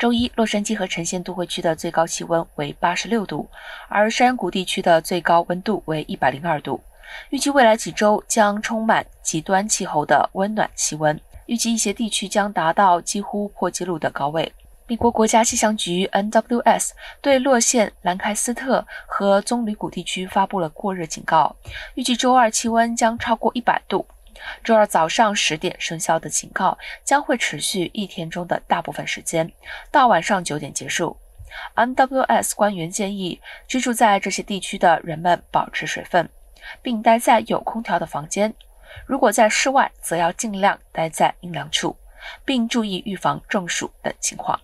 周一，洛杉矶和呈县都会区的最高气温为八十六度，而山谷地区的最高温度为一百零二度。预计未来几周将充满极端气候的温暖气温，预计一些地区将达到几乎破纪录的高位。美国国家气象局 NWS 对洛县、兰开斯特和棕榈谷地区发布了过热警告，预计周二气温将超过一百度。周二早上十点生效的警告将会持续一天中的大部分时间，到晚上九点结束。NWS 官员建议居住在这些地区的人们保持水分，并待在有空调的房间。如果在室外，则要尽量待在阴凉处，并注意预防中暑等情况。